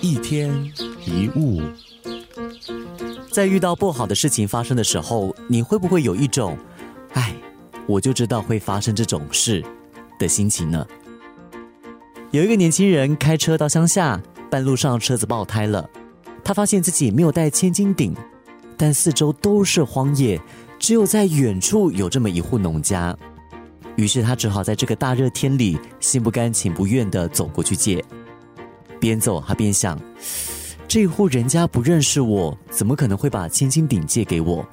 一天一物，在遇到不好的事情发生的时候，你会不会有一种“哎，我就知道会发生这种事”的心情呢？有一个年轻人开车到乡下，半路上车子爆胎了，他发现自己没有带千斤顶，但四周都是荒野，只有在远处有这么一户农家。于是他只好在这个大热天里，心不甘情不愿的走过去借。边走他边想，这户人家不认识我，怎么可能会把千斤顶借给我？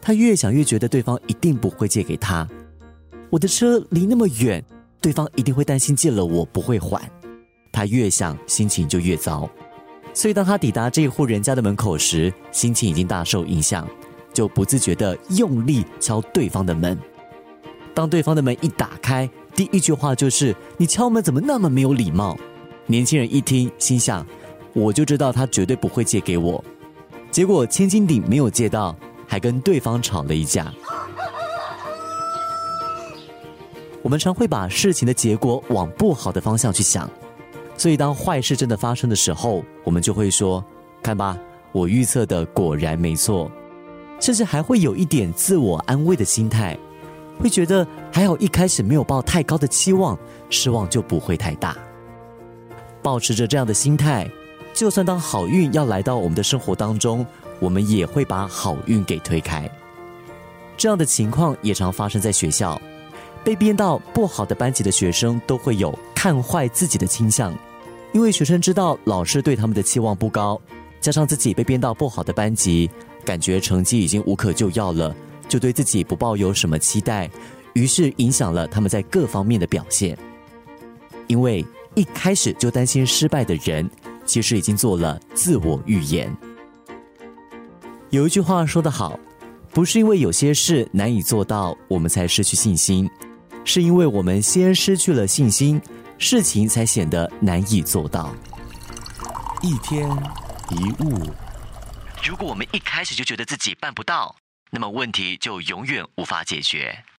他越想越觉得对方一定不会借给他。我的车离那么远，对方一定会担心借了我不会还。他越想心情就越糟。所以当他抵达这户人家的门口时，心情已经大受影响，就不自觉的用力敲对方的门。当对方的门一打开，第一句话就是：“你敲门怎么那么没有礼貌？”年轻人一听，心想：“我就知道他绝对不会借给我。”结果千斤顶没有借到，还跟对方吵了一架。我们常会把事情的结果往不好的方向去想，所以当坏事真的发生的时候，我们就会说：“看吧，我预测的果然没错。”甚至还会有一点自我安慰的心态。会觉得还好，一开始没有抱太高的期望，失望就不会太大。保持着这样的心态，就算当好运要来到我们的生活当中，我们也会把好运给推开。这样的情况也常发生在学校，被编到不好的班级的学生都会有看坏自己的倾向，因为学生知道老师对他们的期望不高，加上自己被编到不好的班级，感觉成绩已经无可救药了。就对自己不抱有什么期待，于是影响了他们在各方面的表现。因为一开始就担心失败的人，其实已经做了自我预言。有一句话说得好，不是因为有些事难以做到，我们才失去信心，是因为我们先失去了信心，事情才显得难以做到。一天一物，如果我们一开始就觉得自己办不到。那么问题就永远无法解决。